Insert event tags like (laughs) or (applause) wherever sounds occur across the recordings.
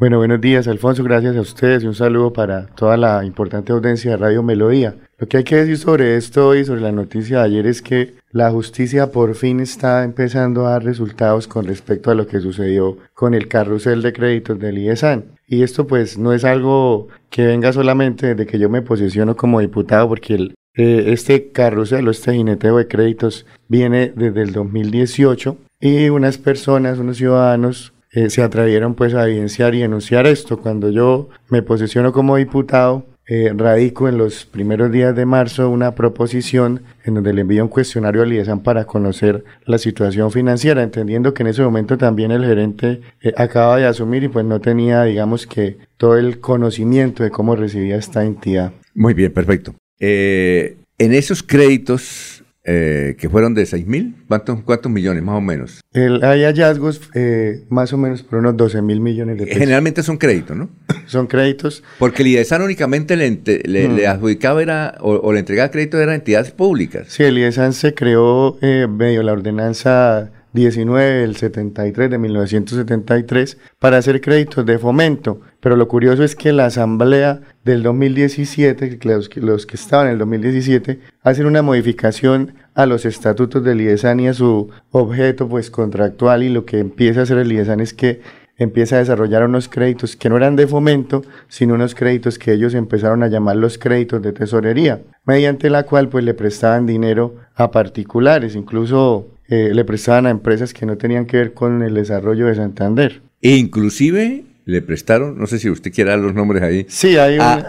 Bueno, buenos días, Alfonso. Gracias a ustedes y un saludo para toda la importante audiencia de Radio Melodía. Lo que hay que decir sobre esto y sobre la noticia de ayer es que la justicia por fin está empezando a dar resultados con respecto a lo que sucedió con el carrusel de créditos del IESAN. Y esto pues no es algo que venga solamente desde que yo me posiciono como diputado, porque eh, este carrusel o este jineteo de créditos viene desde el 2018 y unas personas, unos ciudadanos eh, se atrevieron pues a evidenciar y denunciar esto. Cuando yo me posiciono como diputado, eh, radico en los primeros días de marzo una proposición en donde le envío un cuestionario al IESAN para conocer la situación financiera, entendiendo que en ese momento también el gerente eh, acaba de asumir y pues no tenía, digamos que, todo el conocimiento de cómo recibía esta entidad. Muy bien, perfecto. Eh, en esos créditos eh, que fueron de 6 mil, ¿cuántos, ¿cuántos millones más o menos? hay hallazgos eh, más o menos por unos 12 mil millones de pesos. Generalmente son créditos, ¿no? (coughs) son créditos. Porque el IDESAN únicamente le, le, mm. adjudicaba era, o, le entregaba créditos a entidades públicas. Sí, el IDESAN se creó eh, medio la ordenanza 19 del 73 de 1973 para hacer créditos de fomento. Pero lo curioso es que la asamblea del 2017, los, que estaban en el 2017, hacen una modificación a los estatutos del IESAN y a su objeto pues contractual y lo que empieza a hacer el IESAN es que empieza a desarrollar unos créditos que no eran de fomento, sino unos créditos que ellos empezaron a llamar los créditos de tesorería, mediante la cual pues le prestaban dinero a particulares, incluso eh, le prestaban a empresas que no tenían que ver con el desarrollo de Santander. E inclusive le prestaron, no sé si usted quiere dar los nombres ahí. Sí, hay un...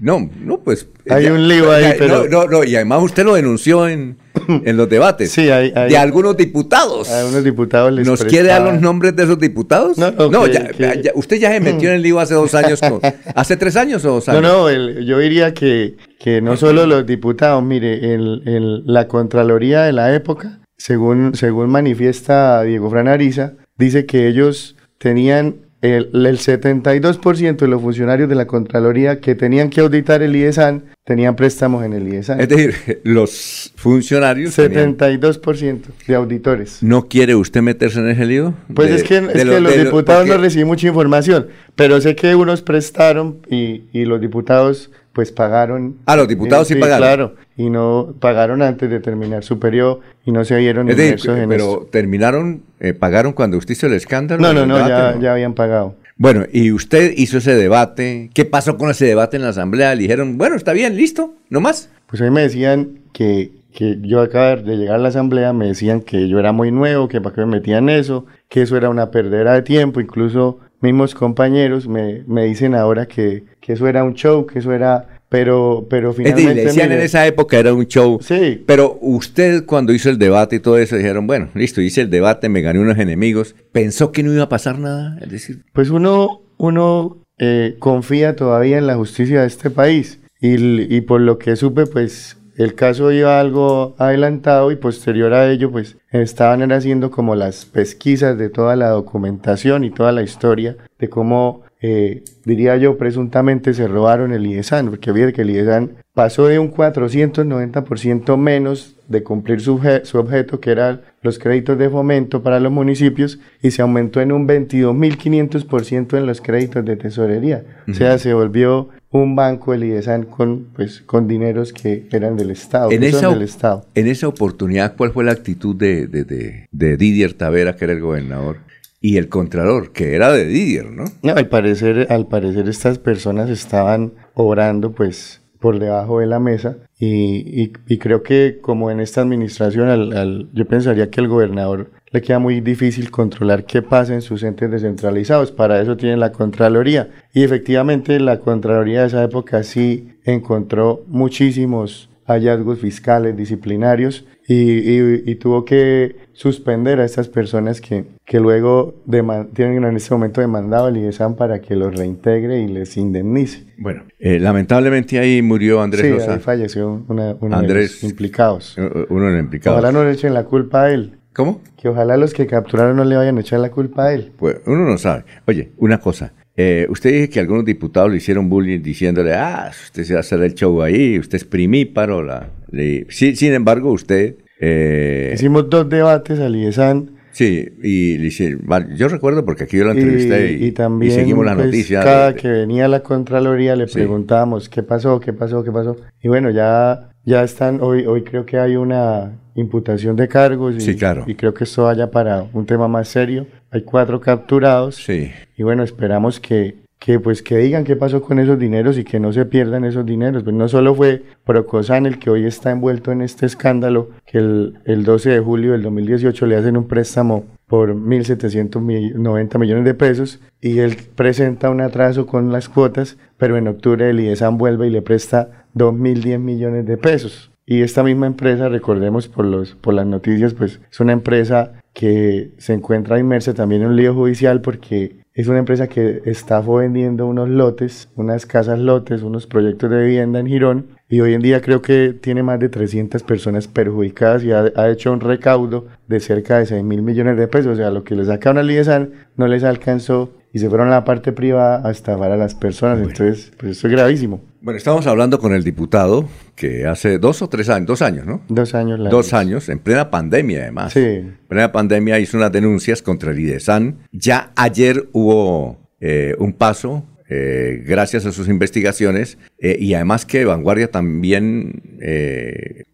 no, no, pues... Hay un lío ahí, pero... No, no, y además usted lo denunció en, (coughs) en los debates. Sí, hay, De algunos diputados. A algunos diputados les ¿Nos quiere dar los nombres de esos diputados? No, no ya, usted ya se metió en el lío hace dos años. (laughs) ¿Hace tres años o dos años? No, no, yo diría que, que no solo los diputados, mire, el, la Contraloría de la época según, según manifiesta Diego Franariza, dice que ellos tenían el, el 72% de los funcionarios de la Contraloría que tenían que auditar el IESAN tenían préstamos en el IESAN. Es decir, los funcionarios. 72% de auditores. ¿No quiere usted meterse en ese lío? Pues es que, es que los diputados no reciben mucha información, pero sé que unos prestaron y, y los diputados pues pagaron. Ah, los diputados sí, pagaron. Claro, y no pagaron antes de terminar su periodo y no se vieron es decir, Pero terminaron, eh, pagaron cuando usted hizo el escándalo. No, no, no, ya, ya habían pagado. Bueno, y usted hizo ese debate. ¿Qué pasó con ese debate en la asamblea? Le dijeron, bueno, está bien, listo, no más. Pues a mí me decían que, que yo acabo de llegar a la asamblea, me decían que yo era muy nuevo, que para qué me metían eso, que eso era una perdera de tiempo, incluso mismos compañeros me, me dicen ahora que, que, eso era un show, que eso era... Pero, pero finalmente... Es decían en esa época era un show. Sí. Pero usted cuando hizo el debate y todo eso, dijeron, bueno, listo, hice el debate, me gané unos enemigos. ¿Pensó que no iba a pasar nada? Es decir... Pues uno, uno eh, confía todavía en la justicia de este país. Y, y por lo que supe, pues el caso iba algo adelantado y posterior a ello pues estaban haciendo como las pesquisas de toda la documentación y toda la historia de cómo eh, diría yo, presuntamente se robaron el IESAN, porque fíjate que el IESAN pasó de un 490% menos de cumplir su, su, objeto, que eran los créditos de fomento para los municipios, y se aumentó en un 22.500% en los créditos de tesorería. O sea, se volvió un banco, el IESAN, con, pues, con dineros que eran del Estado. En esa, del Estado. en esa oportunidad, ¿cuál fue la actitud de, de, de, de Didier Tavera, que era el gobernador? y el Contralor, que era de Didier, ¿no? No, al parecer, al parecer estas personas estaban obrando pues por debajo de la mesa y, y, creo que como en esta administración al, yo pensaría que el gobernador le queda muy difícil controlar qué pasa en sus entes descentralizados. Para eso tiene la Contraloría. Y efectivamente la Contraloría de esa época sí encontró muchísimos hallazgos fiscales, disciplinarios, y, tuvo que suspender a estas personas que, que luego tienen en este momento demandado al IESAN para que los reintegre y les indemnice. Bueno, eh, lamentablemente ahí murió Andrés sí, ahí falleció uno de los implicados. Uno de los implicados. Ojalá no le echen la culpa a él. ¿Cómo? Que ojalá los que capturaron no le vayan a echar la culpa a él. Pues uno no sabe. Oye, una cosa. Eh, usted dice que algunos diputados le hicieron bullying diciéndole, ah, usted se va a hacer el show ahí, usted es primíparo. La, sin embargo, usted... Eh, Hicimos dos debates al IESAN Sí, y, yo recuerdo porque aquí yo la entrevisté y, también, seguimos la pues, noticia. Cada que venía la Contraloría le preguntábamos qué pasó, qué pasó, qué pasó. Y bueno, ya, ya están, hoy, hoy creo que hay una imputación de cargos y, sí, claro. y creo que esto vaya para un tema más serio. Hay cuatro capturados sí. y bueno, esperamos que, que pues que digan qué pasó con esos dineros y que no se pierdan esos dineros. Pues no solo fue Procosan el que hoy está envuelto en este escándalo, que el, el 12 de julio del 2018 le hacen un préstamo por 1.790 millones de pesos y él presenta un atraso con las cuotas, pero en octubre el IESAN vuelve y le presta 2.010 millones de pesos. Y esta misma empresa, recordemos por, los, por las noticias, pues es una empresa que se encuentra inmersa también en un lío judicial porque es una empresa que está vendiendo unos lotes, unas casas lotes, unos proyectos de vivienda en Girón y hoy en día creo que tiene más de 300 personas perjudicadas y ha, hecho un recaudo de cerca de 6 mil millones de pesos. O sea, lo que le sacaron al IESAN no les alcanzó y se fueron a la parte privada a estafar a las personas. Entonces, pues eso es gravísimo. Bueno, estamos hablando con el diputado que hace dos o tres años, dos años, ¿no? Dos años. dos años, en plena pandemia además. Sí. En plena pandemia hizo unas denuncias contra el IDESAN. Ya ayer hubo eh, un paso eh, gracias a sus investigaciones eh, y además que Vanguardia también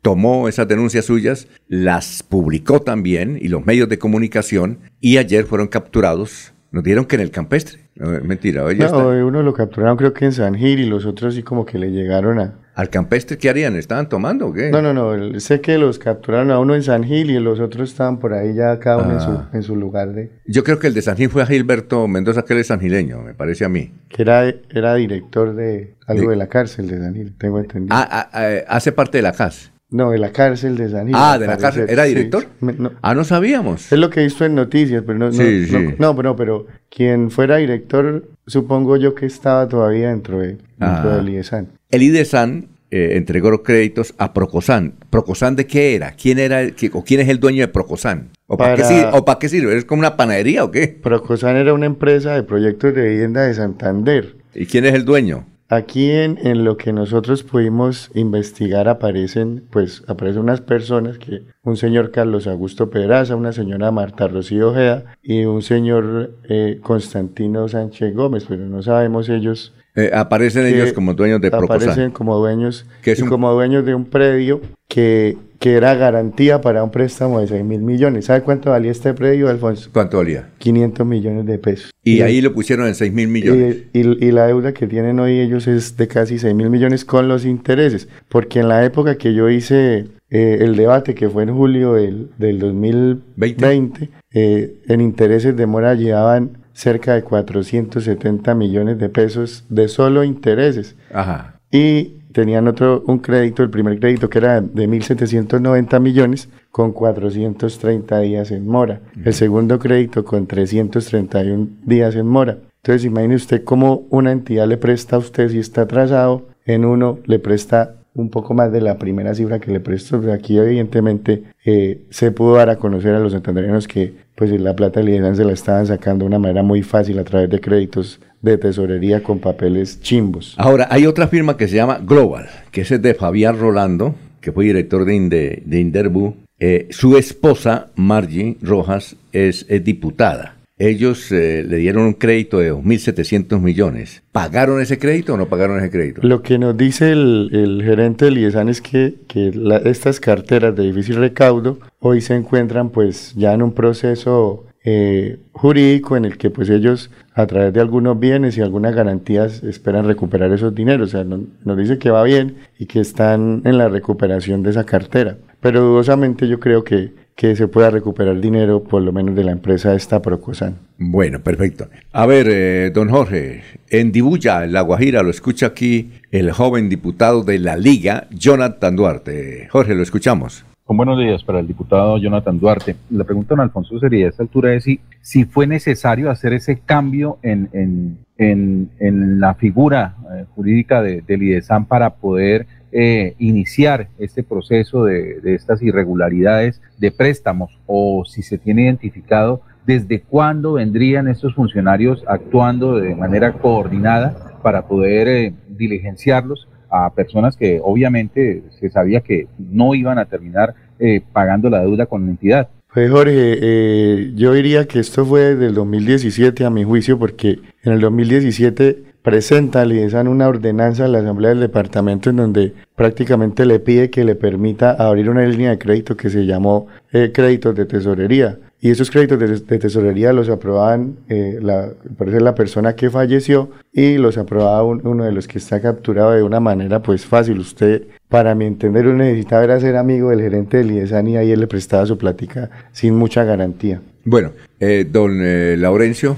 tomó esas denuncias suyas, las publicó también y los medios de comunicación y ayer fueron capturados nos dieron que en el campestre. mentira, oye. No, uno lo capturaron creo que en San Gil y los otros sí como que le llegaron a... ¿Al campestre qué harían? ¿Estaban tomando o qué? No, no, no. Sé que los capturaron a uno en San Gil y los otros estaban por ahí ya cada uno en, su, ah. en su lugar de... Yo creo que el de San Gil fue a Gilberto Mendoza, que él es sangileño, me parece a mí. Que era, era director de algo de, la cárcel de San Gil, tengo entendido. Ah, ah, ah hace parte de la CAS. No, de la cárcel de San Gil. Ah, de la cárcel. ¿Era director? Ah, no sabíamos. Es lo que he visto en noticias, pero no, sí, sí. no, no, pero quien fuera director, supongo yo que estaba todavía dentro, de, dentro del IDESAN. El IDESAN eh, entregó créditos a Procosan. ¿Procosan de qué era? ¿Quién era o quién es el dueño de Procosan? ¿O para, qué sirve? ¿O para qué sirve? ¿Es como una panadería o qué? Procosan era una empresa de proyectos de vivienda de Santander. ¿Y quién es el dueño? Aquí en, en, lo que nosotros pudimos investigar aparecen, pues, aparecen unas personas que, un señor Carlos Augusto Pedraza, una señora Marta Rocío Ojeda y un señor eh, Constantino Sánchez Gómez, pero no sabemos ellos. Eh, aparecen ellos como dueños de. Aparecen como dueños, como dueños de un predio que que era garantía para un préstamo de 6 mil millones. ¿Sabe cuánto valía este predio, Alfonso? ¿Cuánto valía? 500 millones de pesos. Y, ahí lo pusieron en 6 mil millones. Y, la deuda que tienen hoy ellos es de casi 6 mil millones con los intereses. Porque en la época que yo hice eh, el debate, que fue en julio del, del 2020, eh, en intereses de mora llevaban cerca de 470 millones de pesos de solo intereses. Ajá. Y tenían otro, un crédito, el primer crédito que era de 1.790 millones con 430 días en mora. El segundo crédito con 331 días en mora. Entonces imagine usted cómo una entidad le presta a usted si está atrasado, en uno le presta un poco más de la primera cifra que le prestó. Aquí evidentemente eh, se pudo dar a conocer a los santanderianos que pues la plata de se la estaban sacando de una manera muy fácil a través de créditos de tesorería con papeles chimbos. Ahora, hay otra firma que se llama Global, que es de Fabián Rolando, que fue director de, de Interbu. Eh, su esposa, Margie Rojas, es, diputada. Ellos eh, le dieron un crédito de 2.700 millones. ¿Pagaron ese crédito o no pagaron ese crédito? Lo que nos dice el, gerente del IESAN es que, que estas carteras de difícil recaudo hoy se encuentran pues ya en un proceso eh, jurídico en el que pues ellos a través de algunos bienes y algunas garantías esperan recuperar esos dineros. O sea, nos dice que va bien y que están en la recuperación de esa cartera. Pero dudosamente yo creo que, que se pueda recuperar dinero por lo menos de la empresa esta Procosan. Bueno, perfecto. A ver, eh, don Jorge, en Dibuya, en La Guajira, lo escucha aquí el joven diputado de la Liga, Jonathan Duarte. Jorge, lo escuchamos. Buenos días para el diputado Jonathan Duarte. La pregunta, don Alfonso, sería a esta altura de si, si fue necesario hacer ese cambio en, en, en, la figura eh, jurídica de, del IDESAN para poder eh, iniciar este proceso de, de, estas irregularidades de préstamos o si se tiene identificado desde cuándo vendrían estos funcionarios actuando de manera coordinada para poder eh, diligenciarlos a personas que obviamente se sabía que no iban a terminar eh, pagando la deuda con la entidad. Pues Jorge, eh, yo diría que esto fue del 2017 a mi juicio, porque en el 2017 presenta IESAN una ordenanza a la Asamblea del Departamento en donde prácticamente le pide que le permita abrir una línea de crédito que se llamó eh, créditos de tesorería. Y esos créditos de, tesorería los aprobaban, eh, la, parece la persona que falleció y los aprobaba uno de los que está capturado de una manera pues fácil. Usted, para mi entender, uno necesitaba era ser amigo del gerente del IESAN y ahí él le prestaba su plática sin mucha garantía. Bueno, eh, don eh, Laurencio.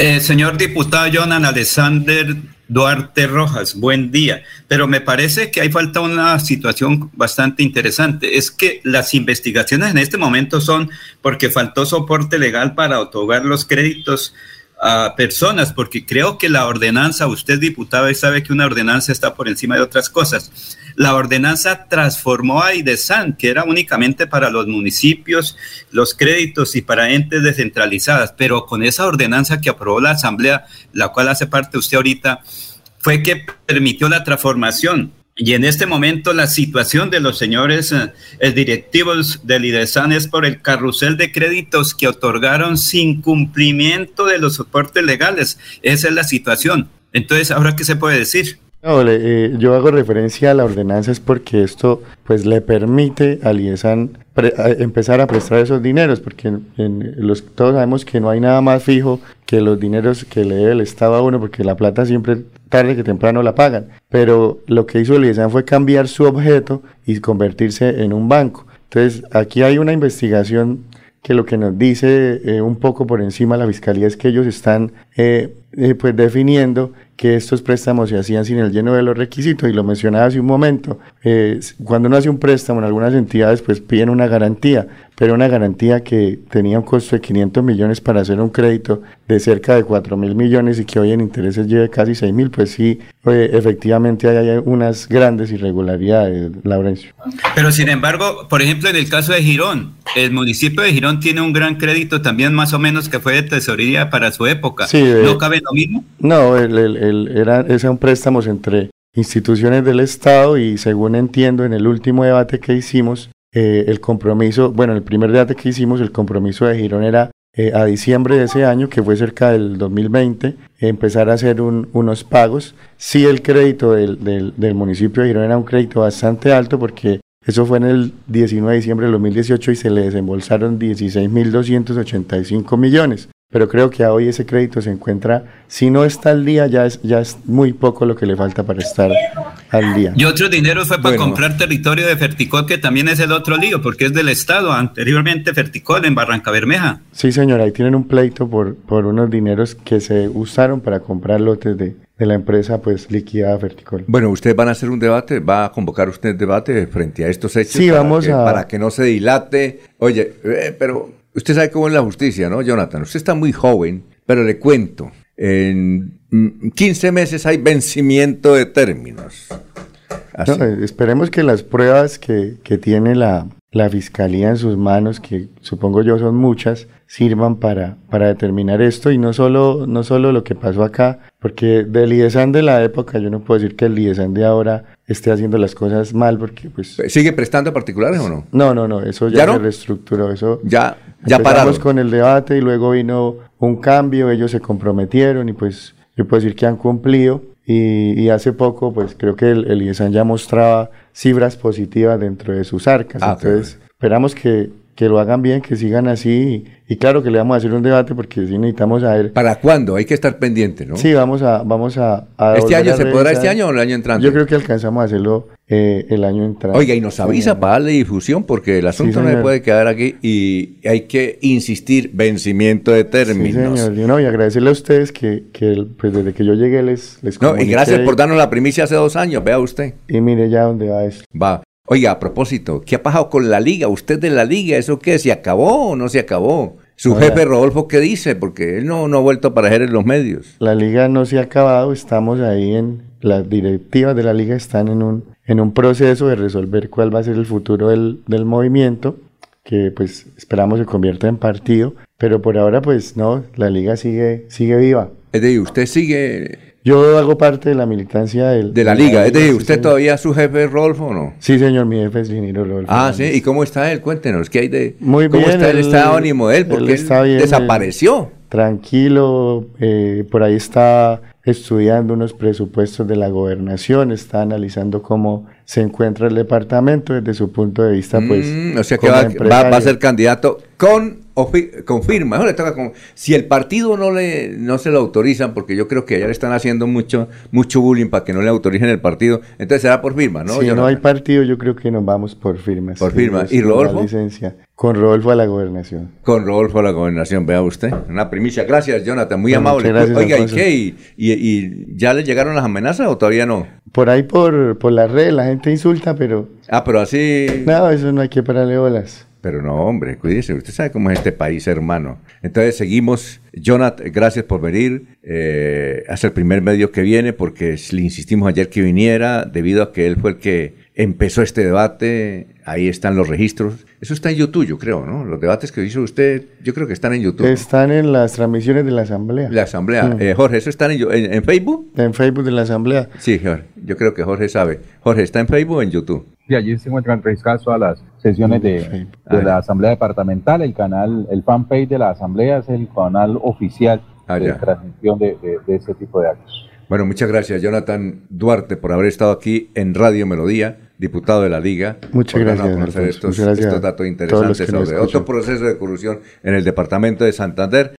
Eh, señor diputado Jonan Alexander Duarte Rojas, buen día. Pero me parece que hay falta una situación bastante interesante. Es que las investigaciones en este momento son porque faltó soporte legal para otorgar los créditos a personas, porque creo que la ordenanza, usted diputado sabe que una ordenanza está por encima de otras cosas. La ordenanza transformó a IDESAN, que era únicamente para los municipios, los créditos y para entes descentralizadas, pero con esa ordenanza que aprobó la Asamblea, la cual hace parte usted ahorita, fue que permitió la transformación y en este momento la situación de los señores eh, directivos del IDESAN es por el carrusel de créditos que otorgaron sin cumplimiento de los soportes legales. Esa es la situación. Entonces, ¿ahora qué se puede decir? No, eh, yo hago referencia a la ordenanza es porque esto pues le permite al IESAN empezar a prestar esos dineros, porque en, los, todos sabemos que no hay nada más fijo que los dineros que le debe el Estado a uno, porque la plata siempre tarde que temprano la pagan. Pero lo que hizo el IESAN fue cambiar su objeto y convertirse en un banco. Entonces, aquí hay una investigación que lo que nos dice eh, un poco por encima la fiscalía es que ellos están eh, eh, pues definiendo que estos préstamos se hacían sin el lleno de los requisitos y lo mencionaba hace un momento. Eh, cuando uno hace un préstamo en algunas entidades pues piden una garantía, pero una garantía que tenía un costo de 500 millones para hacer un crédito de cerca de 4 mil millones y que hoy en intereses lleve casi 6 mil, pues sí, eh, efectivamente hay, unas grandes irregularidades, Laurencio. Pero sin embargo, por ejemplo, en el caso de Girón, el municipio de Girón tiene un gran crédito también más o menos que fue de tesorería para su época. ¿No cabe lo mismo? No, el, el, el, era, un préstamos entre instituciones del Estado y según entiendo en el último debate que hicimos, eh, el compromiso, bueno, el primer debate que hicimos, el compromiso de Girón era eh, a diciembre de ese año, que fue cerca del 2020, empezar a hacer unos pagos. Sí, el crédito del, del, del, municipio de Girón era un crédito bastante alto porque eso fue en el 19 de diciembre del 2018 y se le desembolsaron 16.285 millones pero creo que hoy ese crédito se encuentra, si no está al día, ya es, ya es muy poco lo que le falta para estar al día. Y otro dinero fue para comprar territorio de Ferticol, que también es el otro lío, porque es del Estado, anteriormente Ferticol en Barranca Bermeja. Sí, señora, ahí tienen un pleito por, por unos dineros que se usaron para comprar lotes de, de la empresa pues liquidada Ferticol. Bueno, ¿ustedes van a hacer un debate? ¿Va a convocar usted debate frente a estos hechos? Sí, vamos a... Para que no se dilate. Oye, eh, pero Usted sabe cómo es la justicia, ¿no, Jonathan? Usted está muy joven, pero le cuento, en 15 meses hay vencimiento de términos. Eh, esperemos que las pruebas que, que tiene la, la, fiscalía en sus manos, que supongo yo son muchas, sirvan para, para determinar esto y no solo, no solo lo que pasó acá, porque del IESAN de la época yo no puedo decir que el IESAN de ahora esté haciendo las cosas mal porque pues... ¿Sigue prestando particulares o no? No, no, no, eso ya, se reestructuró, eso... Ya, ya pararon. con el debate y luego vino un cambio, ellos se comprometieron y pues yo puedo decir que han cumplido y, hace poco pues creo que el, el IESAN ya mostraba cifras positivas dentro de sus arcas, ah, entonces esperamos que que lo hagan bien, que sigan así. Y, claro que le vamos a hacer un debate porque sí necesitamos saber. ¿Para cuándo? Hay que estar pendiente, ¿no? Sí, vamos a. Vamos a, ¿Este año se podrá este año o el año entrante? Yo creo que alcanzamos a hacerlo eh, el año entrante. Oiga, y nos avisa para darle difusión porque el asunto no se puede quedar aquí y hay que insistir, vencimiento de términos. Sí, señor. no, y agradecerle a ustedes que, que pues desde que yo llegué les, les No, y gracias por darnos la primicia hace dos años, vea usted. Y mire ya dónde va eso. Va. Oiga, a propósito, ¿qué ha pasado con la liga? ¿Usted de la liga? ¿Eso qué? ¿Se acabó o no se acabó? Su jefe Rodolfo, ¿qué dice? Porque él no, no ha vuelto a aparecer en los medios. La liga no se ha acabado, estamos ahí en, las directivas de la liga están en un, en un proceso de resolver cuál va a ser el futuro del, del movimiento, que pues esperamos se convierta en partido, pero por ahora pues no, la liga sigue, sigue viva. Es decir, usted sigue Yo hago parte de la militancia del, de la liga. Es decir, ¿usted todavía es su jefe Rolfo o no? Sí, señor, mi jefe es ingeniero Rolfo. Ah, sí. ¿Y cómo está él? Cuéntenos, ¿qué hay de. Muy ¿Cómo bien, está el estado ánimo de él? Porque él está él bien, desapareció. Tranquilo, eh, por ahí está estudiando unos presupuestos de la gobernación, está analizando cómo se encuentra el departamento desde su punto de vista, pues. Mm, o sea que va, va- va a ser candidato con o fi- con firma. Eso le toca con- si el partido no le no se lo autorizan, porque yo creo que allá le están haciendo mucho mucho bullying para que no le autoricen el partido, entonces será por firma, ¿no? si no hay partido, yo creo que nos vamos por firmas. Por que firma. nos- ¿Y Rodolfo? licencia. Con Rodolfo a la gobernación. Con Rodolfo a la gobernación, vea usted. Una primicia. Gracias, Jonathan. Muy Bueno, amable. gracias, Oiga, ¿y qué? ¿Y, y, y ya le llegaron las amenazas o todavía no? Por ahí por, por la red la gente insulta, pero Ah, pero así. no, eso no hay que pararle bolas. Pero no, hombre, cuídese. Usted sabe cómo es este país, hermano. Entonces seguimos. Jonathan, gracias por venir. Eh, es el primer medio que viene porque le insistimos ayer que viniera debido a que él fue el que empezó este debate. Ahí están los registros. Eso está en YouTube, yo creo, ¿no? Los debates que hizo usted, yo creo que están en YouTube. Están en las transmisiones de la asamblea. La asamblea. Mm. Eh, Jorge, ¿eso está en, en- en Facebook? En Facebook de la asamblea. Sí, Jorge. Yo creo que Jorge sabe. Jorge, ¿está en Facebook o en YouTube? Y allí se encuentran registradas todas las sesiones de, Sí. de la Asamblea Departamental. El canal, el fanpage de la Asamblea es el canal oficial Ah, de transmisión de, de- de ese tipo de actos. Bueno, muchas gracias, Jonathan Duarte, por haber estado aquí en Radio Melodía, diputado de la Liga. Muchas gracias, a conocer estos, Muchas gracias estos datos interesantes sobre otro proceso de corrupción en el departamento de Santander.